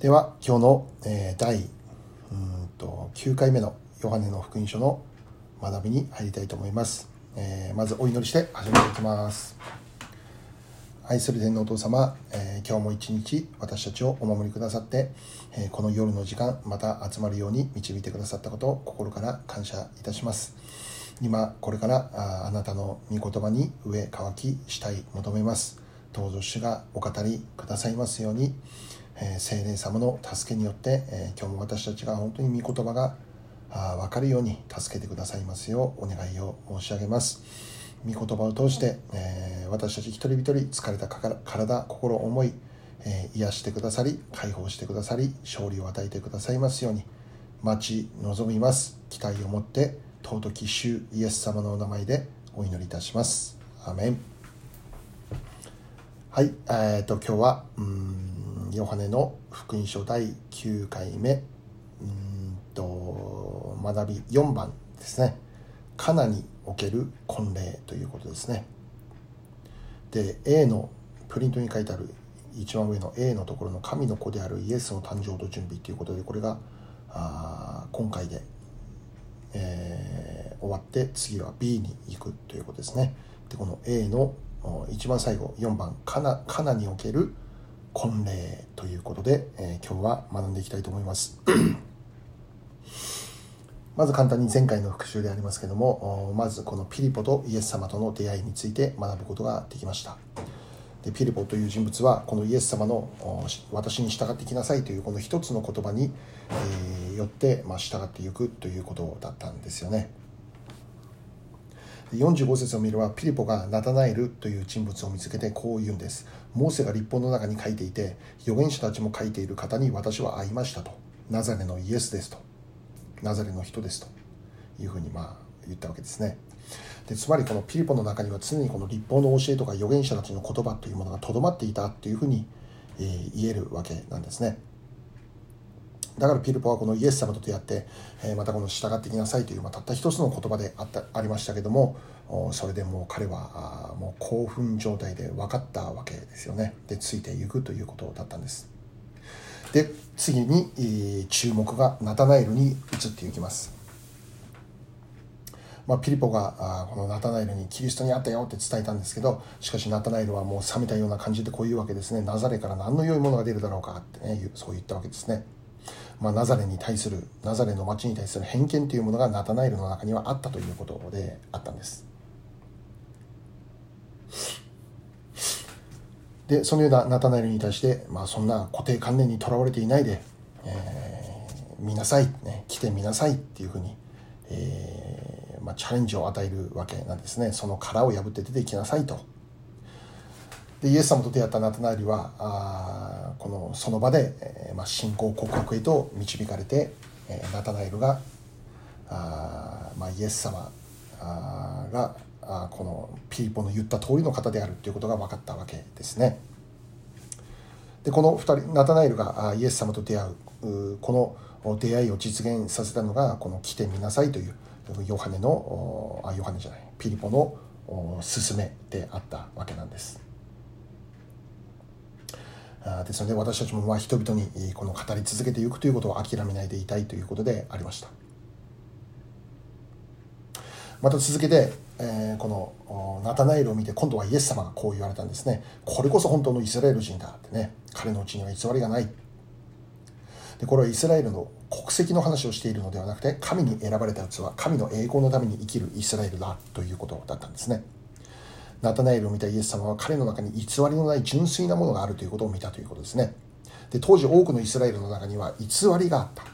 では今日の、え、第うんと9回目のヨハネの福音書の学びに入りたいと思います、えー、まずお祈りして始めていきます。愛する天皇お父様、えー、今日も一日私たちをお守りくださって、えこの夜の時間また集まるように導いてくださったことを心から感謝いたします。今これからああなたの御言葉に上乾きしたい求めます。どうぞ主がお語りくださいますように。え聖霊様の助けによって、え今日も私たちが本当に御言葉が分かるように助けてくださいますようお願いを申し上げます。御言葉を通して、え私たち一人一人疲れた体心思い、え癒してくださり解放してくださり勝利を与えてくださいますように待ち望みます。期待を持って尊き主イエス様のお名前でお祈りいたします。アメン。はいえー、と今日はうんヨハネの福音書第9回目。うんと学び4番ですね「カナにおける婚礼」ということですね。で A のプリントに書いてある一番上の A のところの神の子であるイエスの誕生と準備ということでこれがあ今回で、えー、終わって次は B に行くということですね。でこの A の一番最後4番カナ「カナにおける婚礼ということで、えー、今日は学んでいきたいと思います。まず簡単に前回の復習でありますけどもまずこのピリポとイエス様との出会いについて学ぶことができました。でピリポという人物はこのイエス様の私に従ってきなさいというこの一つの言葉に、えー、よって、まあ、従っていくということだったんですよね。45節を見ればピリポがナタナエルという人物を見つけてこう言うんです。モーセが立法の中に書いていて預言者たちも書いている方に私は会いましたと。ナザレのイエスですと。ナザレの人ですと。いうふうにまあ言ったわけですね。でつまりこのピリポの中には常にこの立法の教えとか預言者たちの言葉というものがとどまっていたというふうに、えー、言えるわけなんですね。だからピルポはこのイエス様と出会って、えまたこの従ってきなさいという、ま、たった一つの言葉であったありましたけどもそれでもう彼はもう興奮状態で分かったわけですよね。でついていくということだったんです。で次に注目がナタナエルに移っていきます。まあ、ピリポがあこのナタナエルにキリストに会ったよって伝えたんですけどしかしナタナエルはもう冷めたような感じでこういうわけですね。ナザレから何の良いものが出るだろうかってねそう言ったわけですね。まあ、ナザレに対するナザレの町に対する偏見というものがナタナエルの中にはあったということであったんです。でそのようなナタナエルに対して、まあ、そんな固定観念にとらわれていないで、えー、見なさい、ね、来てみなさいっていうふうに、えーまあ、チャレンジを与えるわけなんですね。その殻を破って出てきなさいと。でイエス様と出会ったナタナエルはあこのその場で、えーまあ、信仰告白へと導かれて、えー、ナタナエルがあ、まあ、イエス様あがあこのピリポの言った通りの方であるということが分かったわけですね。でこの2人ナタナエルがイエス様と出会うこの出会いを実現させたのがこの「来てみなさい」というヨハネのあヨハネじゃないピリポの勧めであったわけなんです。ですので私たちもま人々にこの語り続けていくということを諦めないでいたいということでありました。また続けて、え、このナタナエルを見て今度はイエス様がこう言われたんですね。これこそ本当のイスラエル人だってね。彼のうちには偽りがない。でこれはイスラエルの国籍の話をしているのではなくて神に選ばれた器神の栄光のために生きるイスラエルだということだったんですね。ナタナエルを見たイエス様は彼の中に偽りのない純粋なものがあるということを見たということですね。で当時多くのイスラエルの中には偽りがあった。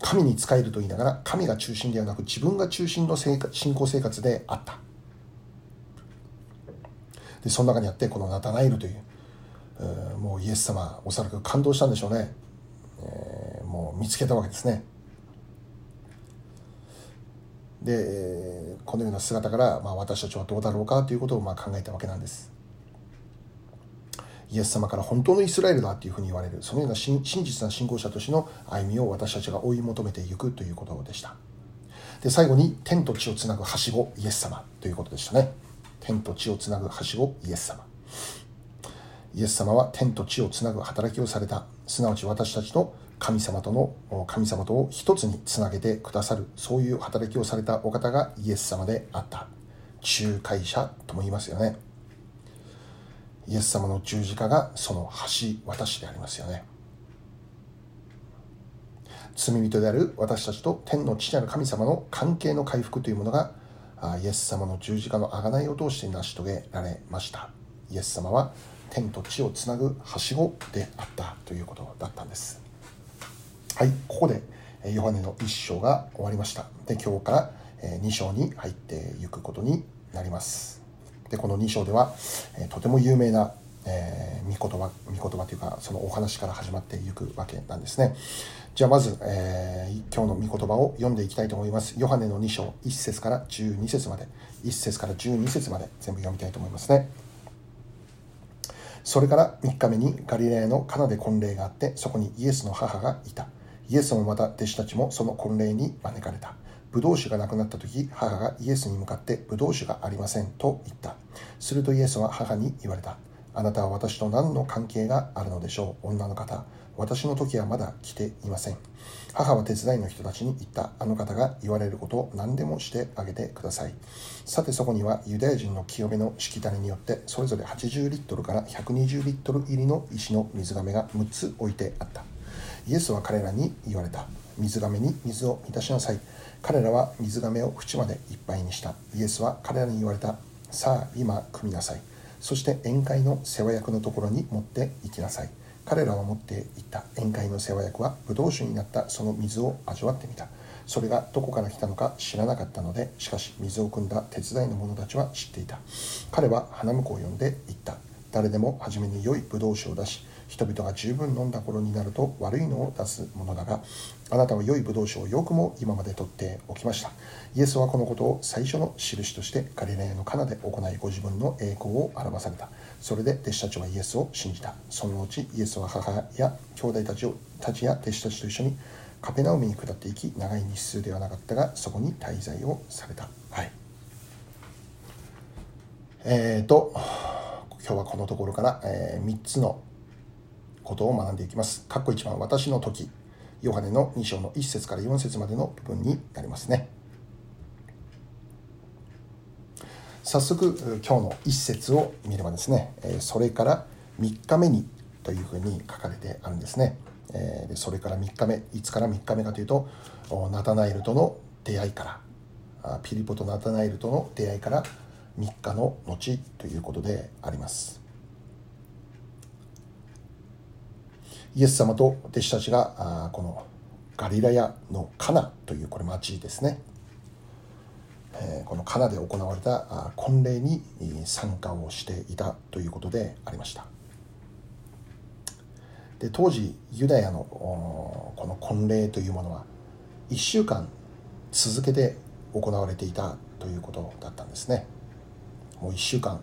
神に仕えると言いながら神が中心ではなく自分が中心の信仰生活であった。でその中にあってこのナタナエルというもうイエス様おそらく感動したんでしょうね、えー、もう見つけたわけですねでえこのような姿から、まあ、私たちはどうだろうかということをまあ考えたわけなんです。イエス様から本当のイスラエルだというふうに言われるそのような真実な信仰者としての歩みを私たちが追い求めていくということでした。で最後に天と地をつなぐはしごイエス様ということでしたね。天と地をつなぐはしごイエス様。イエス様は天と地をつなぐ働きをされた。すなわち私たちと神様との神様とを一つにつなげてくださるそういう働きをされたお方がイエス様であった。仲介者とも言いますよね。イエス様の十字架がその橋渡しでありますよね。罪人である私たちと天の父なる神様の関係の回復というものがイエス様の十字架の贖いを通して成し遂げられました。イエス様は天と地をつなぐはしごであったということだったんです。はいここでヨハネの1章が終わりました。で今日から2章に入っていくことになります。でこの2章ではとても有名なえー、御言葉御言葉というかそのお話から始まっていくわけなんですね。じゃあまず、えー、今日の御言葉を読んでいきたいと思います。ヨハネの2章1節から12節まで。1節から12節まで全部読みたいと思いますね。それから3日目にガリレアのカナで婚礼があってそこにイエスの母がいた。イエスもまた弟子たちもその婚礼に招かれた。ブドウ酒がなくなった時母がイエスに向かってブドウ酒がありませんと言った。するとイエスは母に言われた。あなたは私と何の関係があるのでしょう女の方。私の時はまだ来ていません。母は手伝いの人たちに言った。あの方が言われることを何でもしてあげてください。さてそこにはユダヤ人の清めのしきたりによってそれぞれ80リットルから120リットル入りの石の水がめが6つ置いてあった。イエスは彼らに言われた。水がめに水を満たしなさい。彼らは水がめを縁までいっぱいにした。イエスは彼らに言われた。さあ今汲みなさい。そして宴会の世話役のところに持って行きなさい。彼らは持っていった。宴会の世話役はブドウ酒になった。その水を味わってみた。それがどこから来たのか知らなかったのでしかし水を汲んだ手伝いの者たちは知っていた。彼は花婿を呼んで言った。誰でも初めに良いブドウ酒を出し人々が十分飲んだ頃になると悪いのを出すものだがあなたは良いブドウ酒をよくも今まで取っておきました。イエスはこのことを最初の印としてガリレアのカナで行いご自分の栄光を表された。それで弟子たちはイエスを信じた。その後イエスは母や兄弟たちをたちや弟子たちと一緒にカペナウミに下っていき長い日数ではなかったがそこに滞在をされた。はい。えーと今日はこのところから、えー、3つのことを学んでいきます。括弧1番、私の時、ヨハネの2章の1節から4節までの部分になりますね。早速、今日の1節を見ればですね、それから3日目にというふうに書かれてあるんですね。でそれから3日目、いつから3日目かというと、ナタナエルとの出会いから、ピリポとナタナエルとの出会いから3日の後ということであります。イエス様と弟子たちがこのガリラヤのカナというこれ町ですね。このカナで行われた婚礼に参加をしていたということでありました。で当時ユダヤのこの婚礼というものは1週間続けて行われていたということだったんですね。もう1週間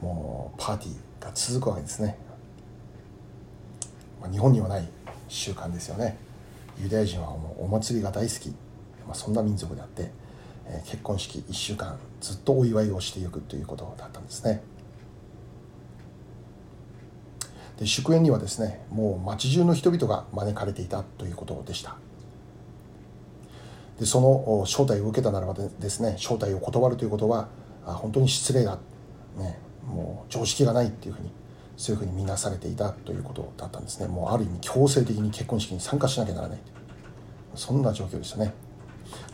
もうパーティーが続くわけですね。まあ、日本にはない習慣ですよね。ユダヤ人はもうお祭りが大好き、まあ、そんな民族であって、えー、結婚式1週間ずっとお祝いをしていくということだったんですね。で祝宴にはですねもう町中の人々が招かれていたということでした。でその招待を受けたならばですね招待を断るということは本当に失礼だ、ね、もう常識がないっていうふうにそういうふうに見なされていたということだったんですね。もうある意味強制的に結婚式に参加しなきゃならない。そんな状況でしたね。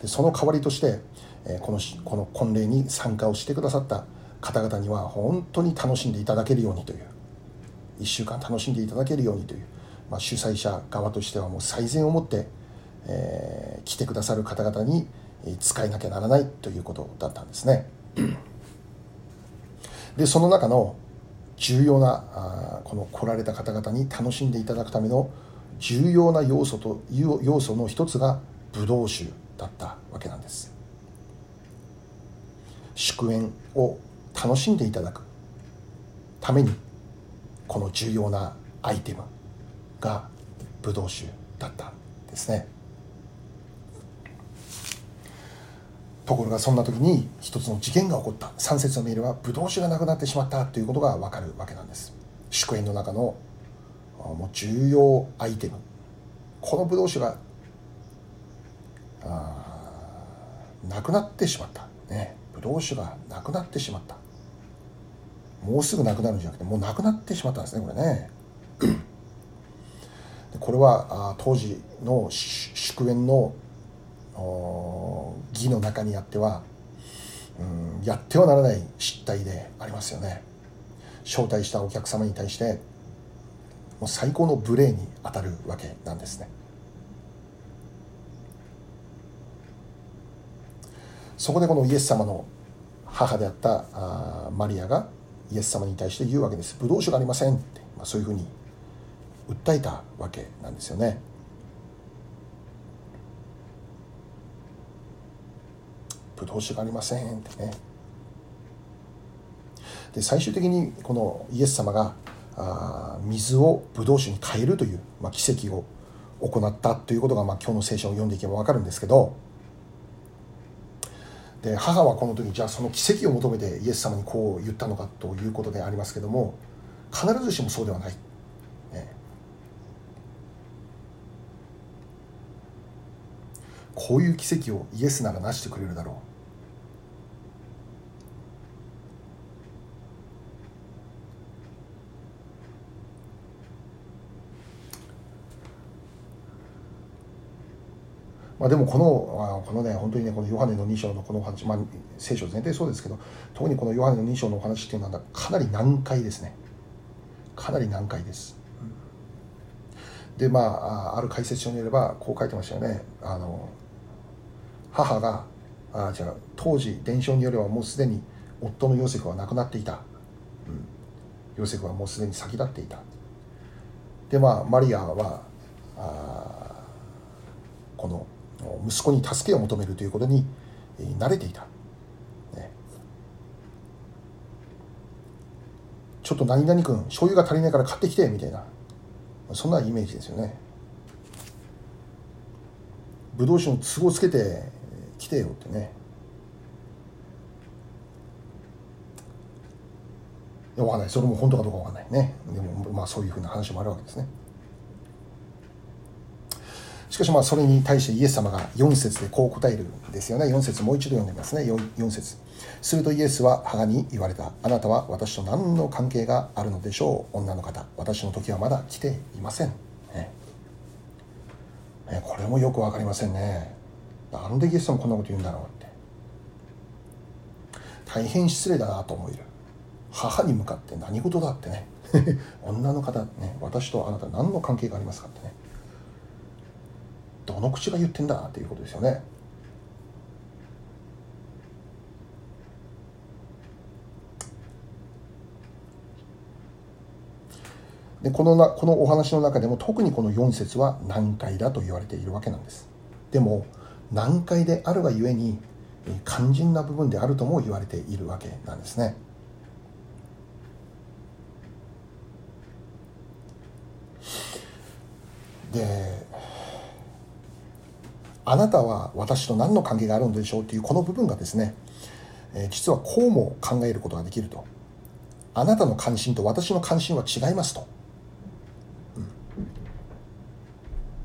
でその代わりとして、このこの婚礼に参加をしてくださった方々には本当に楽しんでいただけるようにという1週間楽しんでいただけるようにという、まあ、主催者側としてはもう最善をもって、えー、来てくださる方々に使えなきゃならないということだったんですね。でその中の重要なあこの来られた方々に楽しんでいただくための重要な要素という要素の一つがブドウ酒だったわけなんです。祝宴を楽しんでいただくためにこの重要なアイテムがブドウ酒だったんですね。ところがそんな時に一つの事件が起こった。3節のメールはブドウ酒がなくなってしまったということがわかるわけなんです。祝宴の中のもう重要アイテム。このブドウ酒がなくなってしまった。ね。ブドウ酒がなくなってしまった。もうすぐなくなるんじゃなくてもうなくなってしまったんですねこれね。これは当時の祝宴の儀の中にあっては、うん、やってはならない失態でありますよね。招待したお客様に対してもう最高の無礼に当たるわけなんですね。そこでこのイエス様の母であったあマリアがイエス様に対して言うわけです。ブドウ酒がありませんって、まあ、そういうふうに訴えたわけなんですよね。ブドウ酒がありませんってねで最終的にこのイエス様があ水をブドウ酒に変えるという、まあ、奇跡を行ったということが、まあ、今日の聖書を読んでいけば分かるんですけどで母はこの時じゃあその奇跡を求めてイエス様にこう言ったのかということでありますけども必ずしもそうではな。い、こういう奇跡をイエスならなしてくれるだろう。まあ、でもこのこのね本当にねこのヨハネの2章のこのお話、まあ、聖書全体そうですけど特にこのヨハネの2章のお話っていうのはかなり難解ですね。かなり難解です、でまあある解説書によればこう書いてましたよね。あの母があじゃ当時伝承によればもうすでに夫のヨセフは亡くなっていた、うん、ヨセフはもうすでに先立っていた。でまあマリアはあこの息子に助けを求めるということに慣れていた、ね、ちょっと何々君醤油が足りないから買ってきてみたいな。そんなイメージですよね。ブドウ酒の都合つけて来てよってね。いやわかんない。それも本当かどうかわかんないね。でもまあそういうふうな話もあるわけですね。しかしまあそれに対してイエス様が4節でこう答えるんですよね。4節もう一度読んでみますね。4, 4節。するとイエスは母に言われた。あなたは私と何の関係があるのでしょう？女の方。私の時はまだ来ていません、ね。ね、これもよく分かりませんね。なんでイエス様こんなこと言うんだろうって大変失礼だなと思える母に向かって何事だってね 女の方ね私とあなた何の関係がありますかってねどの口が言ってんだっていうことですよね。でこのなこのお話の中でも特にこの4節は難解だと言われているわけなんです。でも難解であるがゆえに肝心な部分であるとも言われているわけなんですね。であなたは私と何の関係があるのでしょうというこの部分がですね、え実はこうも考えることができると。あなたの関心と私の関心は違いますと、うん、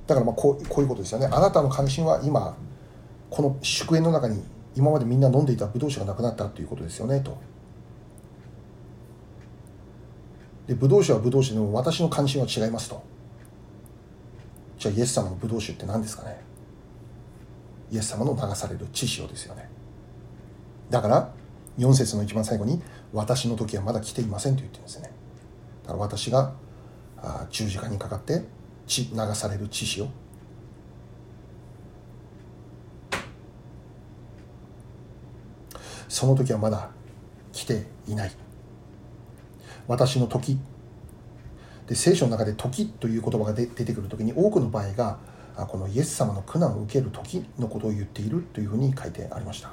だからまあこうこういうことですよね。あなたの関心は今この祝宴の中に今までみんな飲んでいたブドウ酒がなくなったということですよねと。でブドウ酒はブドウ酒でも私の関心は違いますと。じゃあイエス様のブドウ酒って何ですかね。イエス様の流される血潮ですよね。だから4節の一番最後に「私の時はまだ来ていません」と言ってるんですね。だから私が十字架にかかって血流される血潮その時はまだ来ていない。私の時。で聖書の中で「時」という言葉が出てくる時に多くの場合がこのイエス様の苦難を受ける時のことを言っているというふうに書いてありました。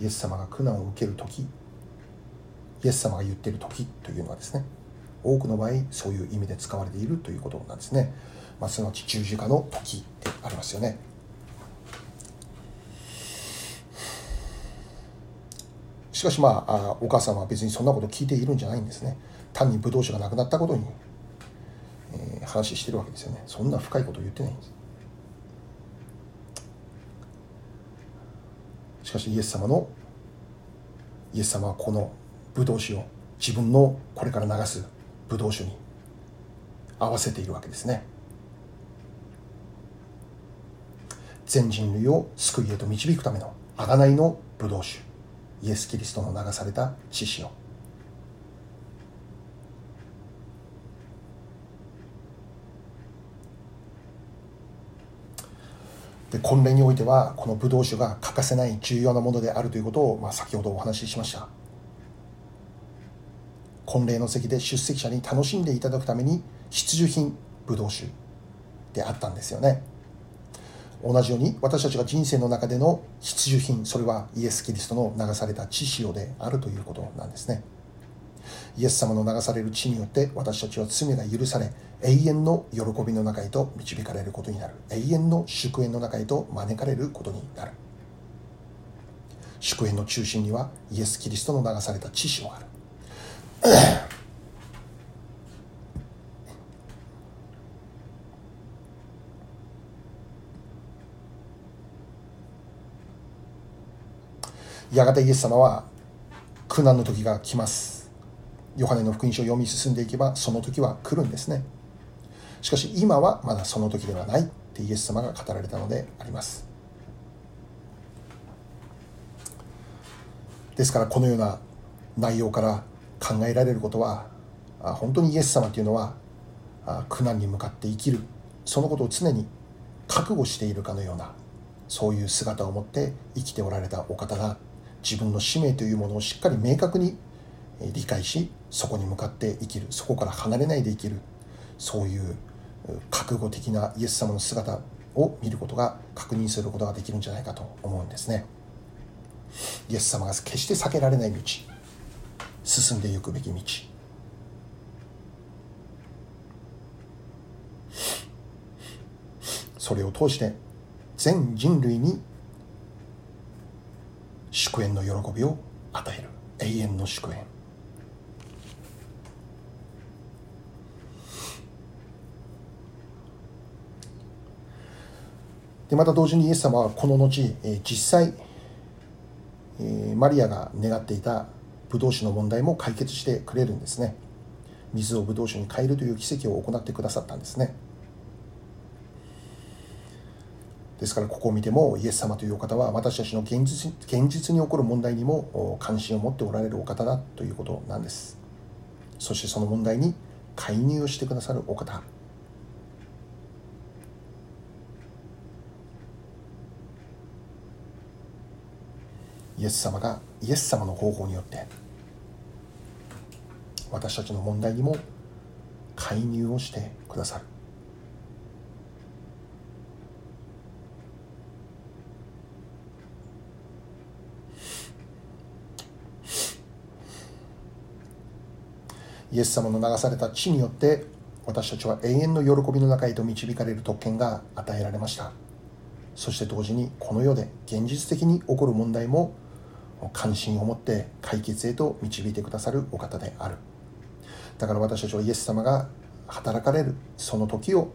イエス様が苦難を受ける時。イエス様が言っている時というのはですね多くの場合そういう意味で使われているということなんですね、まあ、すなわち十字架の時でありますよね。しかしまあお母さんは別にそんなこと聞いているんじゃないんですね。単にブドウ酒がなくなったことに、えー、話してるわけですよね。そんな深いこと言ってないんです。しかしイエス様のイエス様はこのブドウ酒を自分のこれから流すブドウ酒に合わせているわけですね。全人類を救いへと導くための贖いのブドウ酒イエス・キリストの流された血潮で婚礼においてはこのブドウ酒が欠かせない重要なものであるということを、まあ、先ほどお話ししました。婚礼の席で出席者に楽しんでいただくために必需品ブドウ酒であったんですよね。同じように私たちが人生の中での必需品それはイエス・キリストの流された血潮であるということなんですね。イエス様の流される血によって私たちは罪が許され永遠の喜びの中へと導かれることになる。永遠の祝宴の中へと招かれることになる。祝宴の中心にはイエス・キリストの流された血潮がある。やがてイエス様は苦難の時が来ます。ヨハネの福音書を読み進んでいけばその時は来るんですね。しかし今はまだその時ではないってイエス様が語られたのであります。ですからこのような内容から考えられることは本当にイエス様というのは苦難に向かって生きる。そのことを常に覚悟しているかのようなそういう姿を持って生きておられたお方だ。自分の使命というものをしっかり明確に理解しそこに向かって生きる。そこから離れないで生きる。そういう覚悟的なイエス様の姿を見ることが確認することができるんじゃないかと思うんですね。イエス様が決して避けられない道進んでいくべき道。それを通して全人類に祝宴の喜びを与える。永遠の祝宴。でまた同時にイエス様はこの後、え実際、えマリアが願っていたブドウ酒の問題も解決してくれるんですね。水をブドウ酒に変えるという奇跡を行ってくださったんですね。ですからここを見てもイエス様というお方は私たちの現実現実に起こる問題にも関心を持っておられるお方だということなんです。そしてその問題に介入をしてくださるお方。イエス様がイエス様の方法によって私たちの問題にも介入をしてくださる。イエス様の流された血によって私たちは永遠の喜びの中へと導かれる特権が与えられました。そして同時にこの世で現実的に起こる問題も関心を持って解決へと導いてくださるお方である。だから私たちはイエス様が働かれるその時を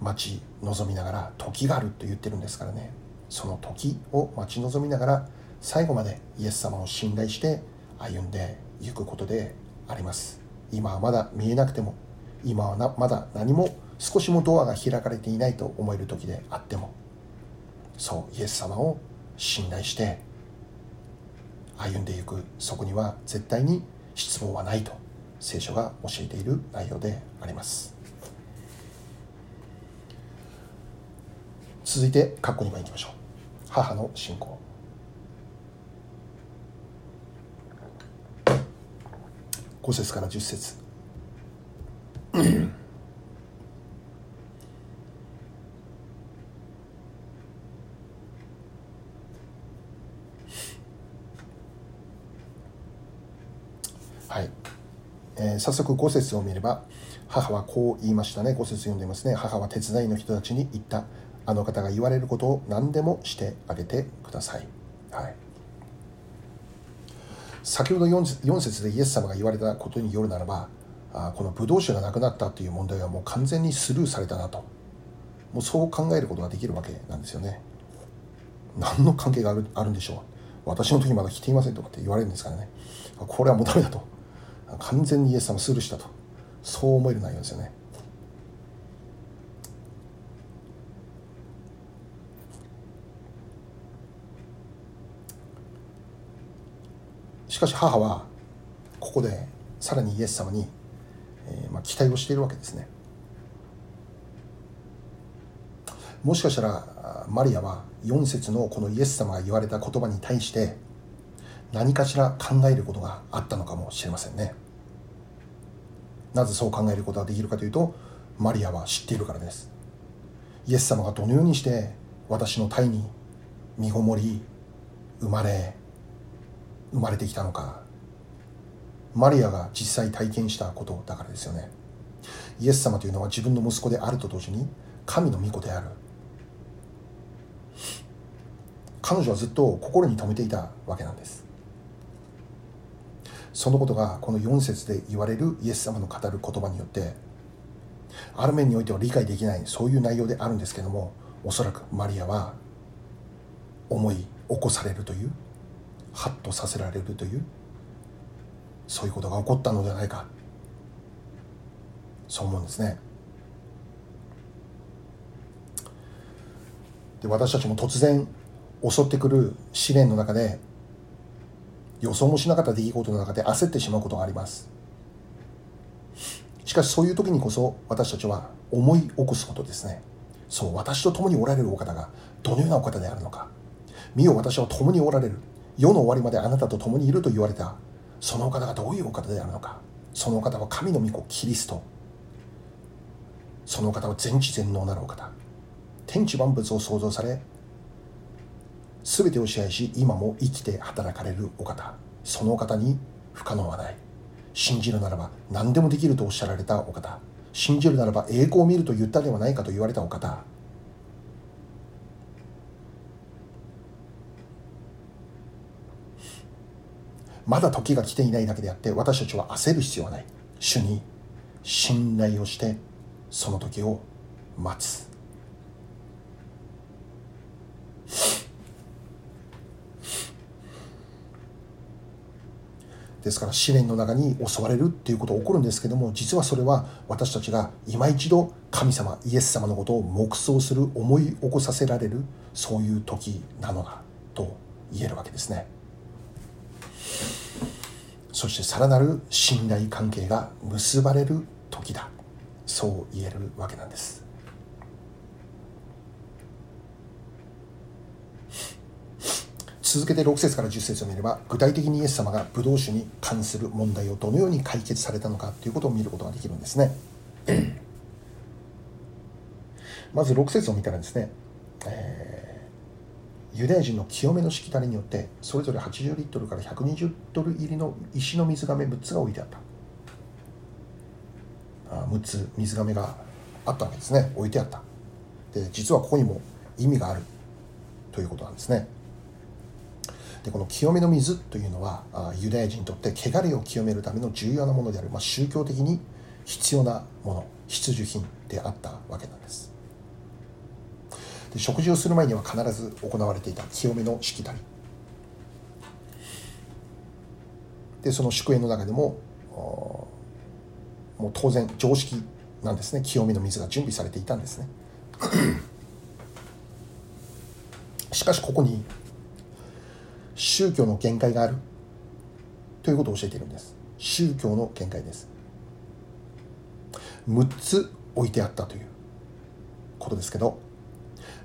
待ち望みながら時があると言ってるんですからね。その時を待ち望みながら最後までイエス様を信頼して歩んでいくことであります。今はまだ見えなくても今はなまだ何も少しもドアが開かれていないと思える時であってもそうイエス様を信頼して歩んでいくそこには絶対に失望はないと聖書が教えている内容であります。続いて括弧2番いきましょう。母の信仰。5節から10節。えー、早速5節を見れば母はこう言いましたね。5節読んでますね。母は手伝いの人たちに言った。あの方が言われることを何でもしてあげてください、はい、先ほど 4, 4節でイエス様が言われたことによるならばあこのブドウ酒がなくなったという問題はもう完全にスルーされたなと。もうそう考えることができるわけなんですよね。何の関係があるあるんでしょう。私の時まだ来ていませんとかって言われるんですからね。これはもうダメだと。完全にイエス様スルーしたと。そう思える内容ですよね。しかし母はここでさらにイエス様に、えー、まあ、期待をしているわけですね。もしかしたらマリアは4節のこのイエス様が言われた言葉に対して何かしら考えることがあったのかもしれませんね。なぜそう考えることができるかというとマリアは知っているからです。イエス様がどのようにして私の体に身ごもり生まれ生まれてきたのか。マリアが実際体験したことだからですよね。イエス様というのは自分の息子であると同時に神の御子である。彼女はずっと心に留めていたわけなんです。そのことがこの4節で言われるイエス様の語る言葉によってある面においては理解できないそういう内容であるんですけどもおそらくマリアは思い起こされるというハッとさせられるというそういうことが起こったのではないか。そう思うんですね。で私たちも突然襲ってくる試練の中で予想もしなかった出来事の中で焦ってしまうことがあります。しかしそういう時にこそ私たちは思い起こすことですね。そう私と共におられるお方がどのようなお方であるのか。見よ私は共におられる。世の終わりまであなたと共にいると言われた。そのお方がどういうお方であるのか。そのお方は神の御子キリスト。そのお方は全知全能なるお方。天地万物を創造され全てを支配し今も生きて働かれるお方。そのお方に不可能はない。信じるならば何でもできるとおっしゃられたお方。信じるならば栄光を見ると言ったではないかと言われたお方。まだ時が来ていないだけであって私たちは焦る必要はない。主に信頼をしてその時を待つ。ですから試練の中に襲われるっていうことが起こるんですけども実はそれは私たちが今一度神様イエス様のことを黙想する思い起こさせられるそういう時なのだと言えるわけですね。そしてさらなる信頼関係が結ばれる時だ。そう言えるわけなんです。続けて6節から10節を見れば具体的にイエス様がブドウ酒に関する問題をどのように解決されたのかということを見ることができるんですね。まず6節を見たらですね、えー、ユダヤ人の清めのしきたりによってそれぞれ80リットルから120リットル入りの石の水がめ6つが置いてあった。あ6つ水がめがあったわけですね。置いてあった。で実はここにも意味があるということなんですね。でこの清めの水というのはユダヤ人にとって汚れを清めるための重要なものである、まあ、宗教的に必要なもの必需品であったわけなんです。で食事をする前には必ず行われていた清めのしきたり。でその祝宴の中でももう当然常識なんですね。清めの水が準備されていたんですね。しかしここに宗教の限界がある。ということを教えているんです。宗教の限界です。6つ置いてあったということですけど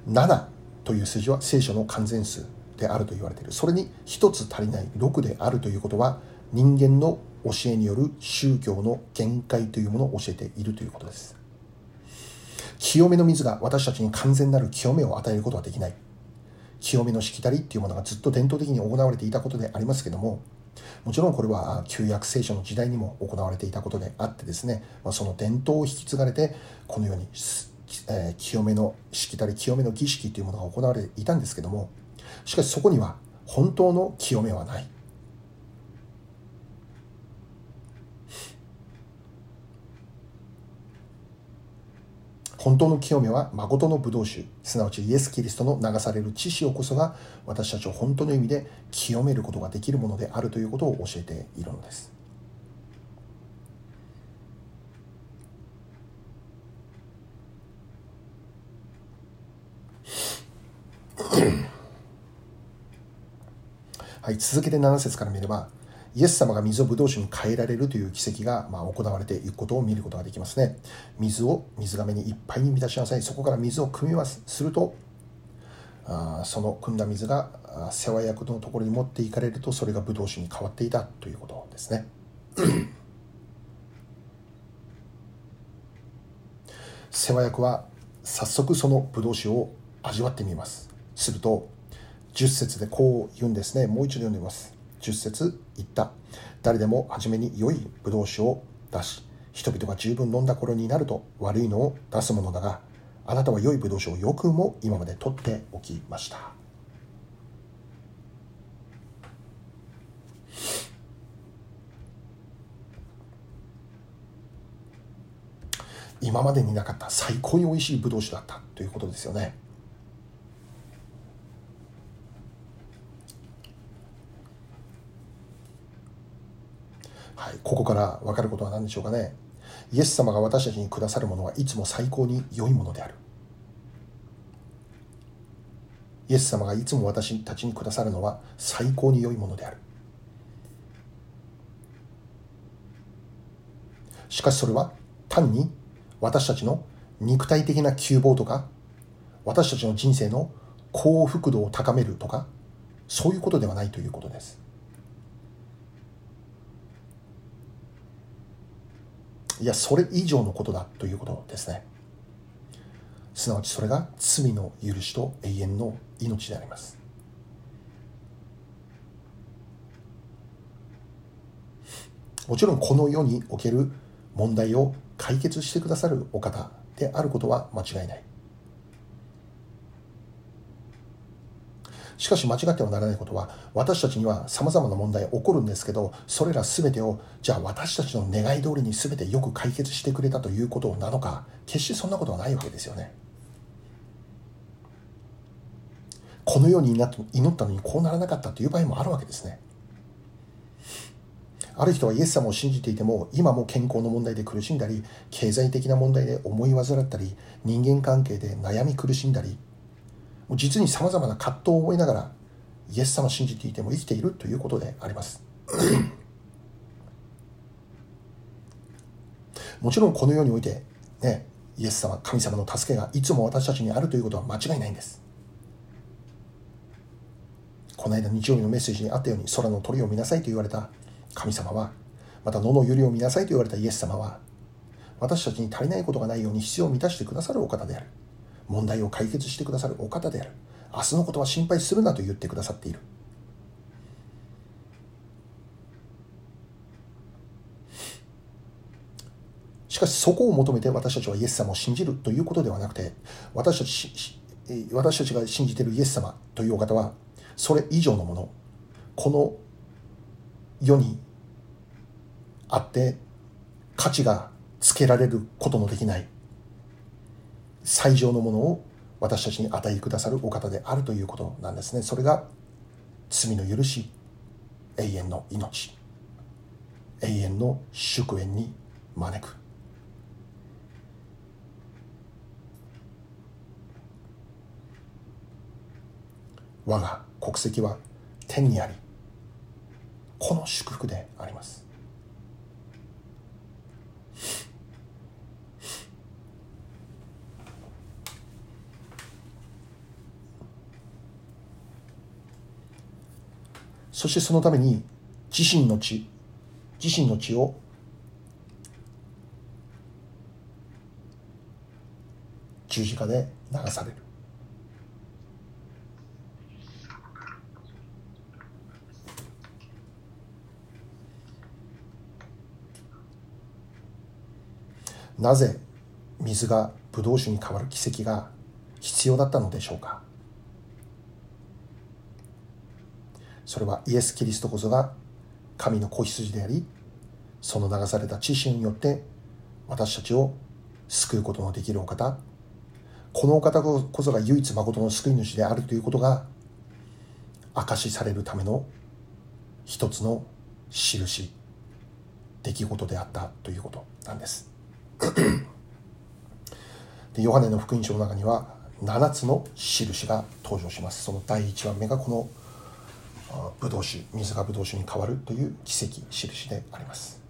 7という数字は聖書の完全数であると言われている。それに1つ足りない6であるということは人間の教えによる宗教の限界というものを教えているということです。清めの水が私たちに完全なる清めを与えることはできない。清めのしきたりっていうものがずっと伝統的に行われていたことでありますけどももちろんこれは旧約聖書の時代にも行われていたことであってですね、ま、その伝統を引き継がれてこのように、えー、清めの式たり清めの儀式というものが行われていたんですけどもしかしそこには本当の清めはない。本当の清めは誠の葡萄酒すなわちイエス・キリストの流される血潮こそが私たちを本当の意味で清めることができるものであるということを教えているのです。はい、続けて7節から見ればイエス様が水をブドウ酒に変えられるという奇跡がまあ行われていくことを見ることができますね。水を水がめにいっぱいに満たしなさい。そこから水を汲みますすると、あその汲んだ水が世話役のところに持っていかれるとそれがブドウ酒に変わっていたということですね。世話役は早速そのブドウ酒を味わってみます。すると10節でこう言うんですね。もう一度読んでみます。10節言った。誰でも初めに良いブドウ酒を出し、人々が十分飲んだ頃になると悪いのを出すものだが、あなたは良いブドウ酒をよくも今まで取っておきました。今までになかった最高に美味しいブドウ酒だったということですよね。はい、ここから分かることは何でしょうかね？イエス様が私たちにくださるものはいつも最高に良いものである。イエス様がいつも私たちにくださるのは最高に良いものである。しかしそれは単に私たちの肉体的な窮乏とか私たちの人生の幸福度を高めるとかそういうことではないということです。いやそれ以上のことだということですね。すなわちそれが罪の許しと永遠の命であります。もちろんこの世における問題を解決してくださるお方であることは間違いない。しかし間違ってはならないことは私たちには様々な問題起こるんですけどそれら全てをじゃあ私たちの願い通りに全てよく解決してくれたということなのか決してそんなことはないわけですよね。このように祈ったのにこうならなかったという場合もあるわけですね。ある人はイエス様を信じていても今も健康の問題で苦しんだり経済的な問題で思い患ったり人間関係で悩み苦しんだり実にさまざまな葛藤を覚えながらイエス様を信じていても生きているということであります。もちろんこの世において、ね、イエス様神様の助けがいつも私たちにあるということは間違いないんです。この間日曜日のメッセージにあったように空の鳥を見なさいと言われた神様はまた野の百合を見なさいと言われたイエス様は私たちに足りないことがないように必要を満たしてくださるお方である。問題を解決してくださるお方である。明日のことは心配するなと言ってくださっている。しかしそこを求めて私たちはイエス様を信じるということではなくて私たち私たちが信じているイエス様というお方はそれ以上のものこの世にあって価値がつけられることのできない最上のものを私たちに与えくださるお方であるということなんですね。それが罪の許し永遠の命。永遠の祝宴に招く。我が国籍は天にありこの祝福であります。そしてそのために自身の血自身の血を十字架で流される。なぜ水がブドウ酒に変わる奇跡が必要だったのでしょうか？それはイエス・キリストこそが神の子羊でありその流された知識によって私たちを救うことのできるお方。このお方こそが唯一誠の救い主であるということが証しされるための一つの印出来事であったということなんです。でヨハネの福音書の中には7つの印が登場します。その第1番目がこのブドウ酒水がブドウ酒に変わるという奇跡印であります。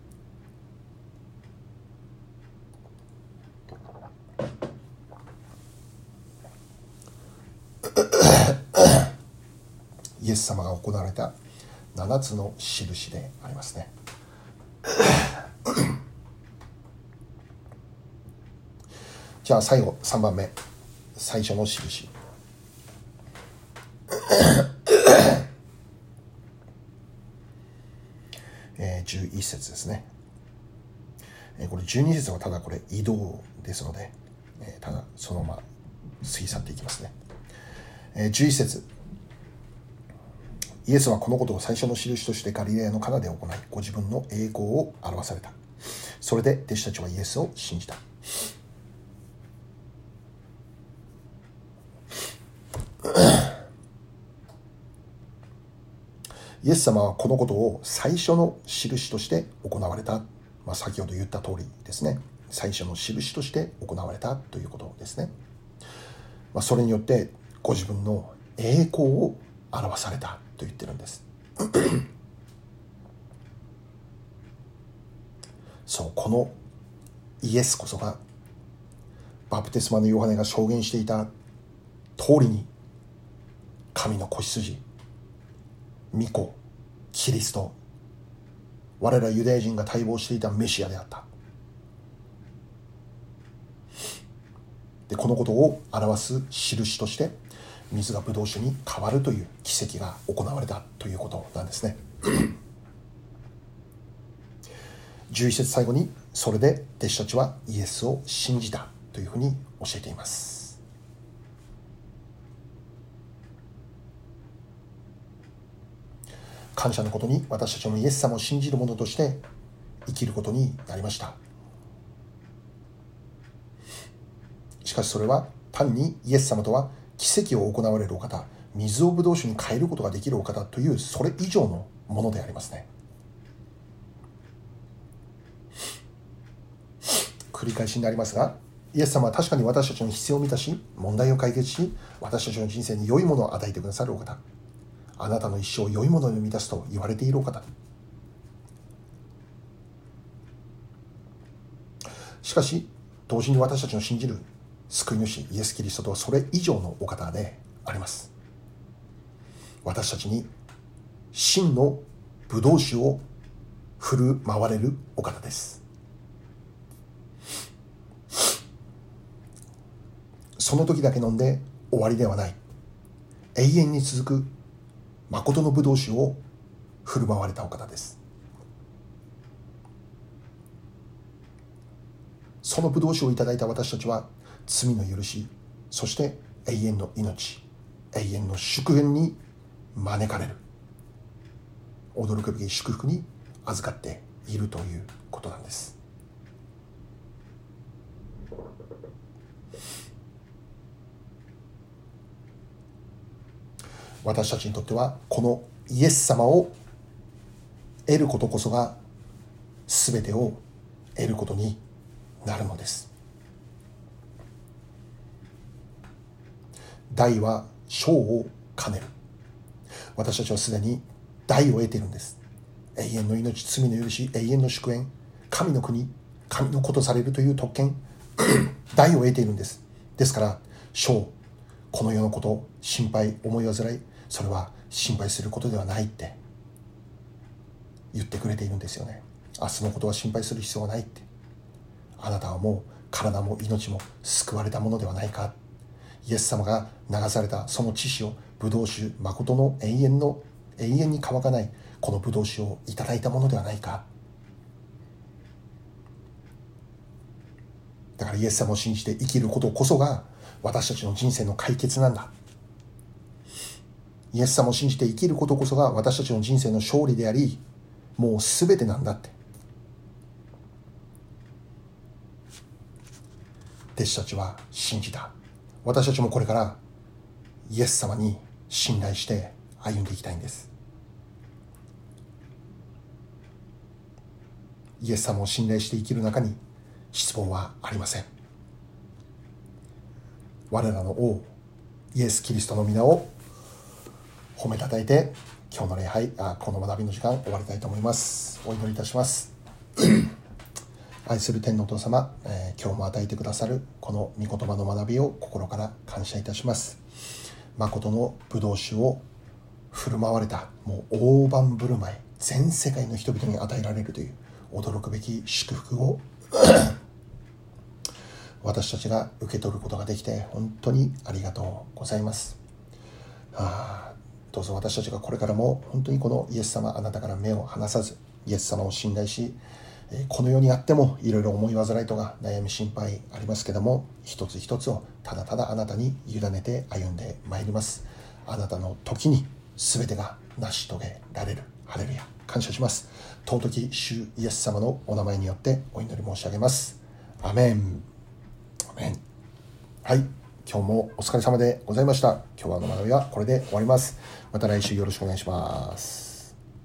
イエス様が行われた7つの印でありますね。じゃあ最後3番目。最初の印。1節ですね。えこれ12節はただこれ移動ですので、え、ただそのまま過ぎ去っていきますね、11節。イエスはこのことを最初の印としてガリレアのカナで行いご自分の栄光を表された。それで弟子たちはイエスを信じた。イエス様はこのことを最初の印として行われた、まあ、先ほど言った通りですね。最初の印として行われたということですね、まあ、それによってご自分の栄光を表されたと言ってるんです。そうこのイエスこそがバプテスマのヨハネが証言していた通りに神の子羊御子キリスト我らユダヤ人が待望していたメシアであった。でこのことを表す印として水がブドウ酒に変わるという奇跡が行われたということなんですね。11節最後にそれで弟子たちはイエスを信じたというふうに教えています。感謝のことに私たちもイエス様を信じる者として生きることになりました。しかしそれは単にイエス様とは奇跡を行われるお方水をブドウ酒に変えることができるお方というそれ以上のものでありますね。繰り返しになりますがイエス様は確かに私たちの必要を満たし問題を解決し私たちの人生に良いものを与えてくださるお方。あなたの一生を良いものに満たすと言われているお方。しかし同時に私たちの信じる救い主イエス・キリストとはそれ以上のお方であります。私たちに真のブドウ酒を振る舞われるお方です。その時だけ飲んで終わりではない。永遠に続く誠の葡萄酒を振る舞われたお方です。その葡萄酒をいただいた私たちは罪の許しそして永遠の命永遠の祝福に招かれる。驚くべき祝福に預かっているということなんです。私たちにとってはこのイエス様を得ることこそが全てを得ることになるのです。大は小を兼ねる。私たちはすでに大を得ているんです。永遠の命罪の許し永遠の祝宴。神の国神のことされるという特権。大を得ているんです。ですから小この世のこと心配思い煩いそれは心配することではないって言ってくれているんですよね。明日のことは心配する必要はないって。あなたはもう体も命も救われたものではないか。イエス様が流されたその知識をブドウ酒誠の永遠の永遠に乾かないこのブドウ酒をいただいたものではないか。だからイエス様を信じて生きることこそが私たちの人生の解決なんだ。イエス様を信じて生きることこそが私たちの人生の勝利でありもう全てなんだって。弟子たちは信じた。私たちもこれからイエス様に信頼して歩んでいきたいんです。イエス様を信頼して生きる中に失望はありません。我らの王イエス・キリストの皆を褒めたたえて今日の礼拝あこの学びの時間終わりたいと思います。お祈りいたします。愛する天のお父様、えー、今日も与えてくださるこの御言葉の学びを心から感謝いたします。誠の葡萄酒を振る舞われたもう大盤振る舞い全世界の人々に与えられるという驚くべき祝福を 私たちが受け取ることができて本当にありがとうございます。あどうぞ私たちがこれからも本当にこのイエス様あなたから目を離さずイエス様を信頼しこの世にあってもいろいろ思い煩いとか悩み心配ありますけども一つ一つをただただあなたに委ねて歩んでまいります。あなたの時に全てが成し遂げられる。ハレルヤ。感謝します。尊き主イエス様のお名前によってお祈り申し上げます。アメン。アメン。はい。今日もお疲れ様でございました。今日はの学びはこれで終わります。また来週よろしくお願いします。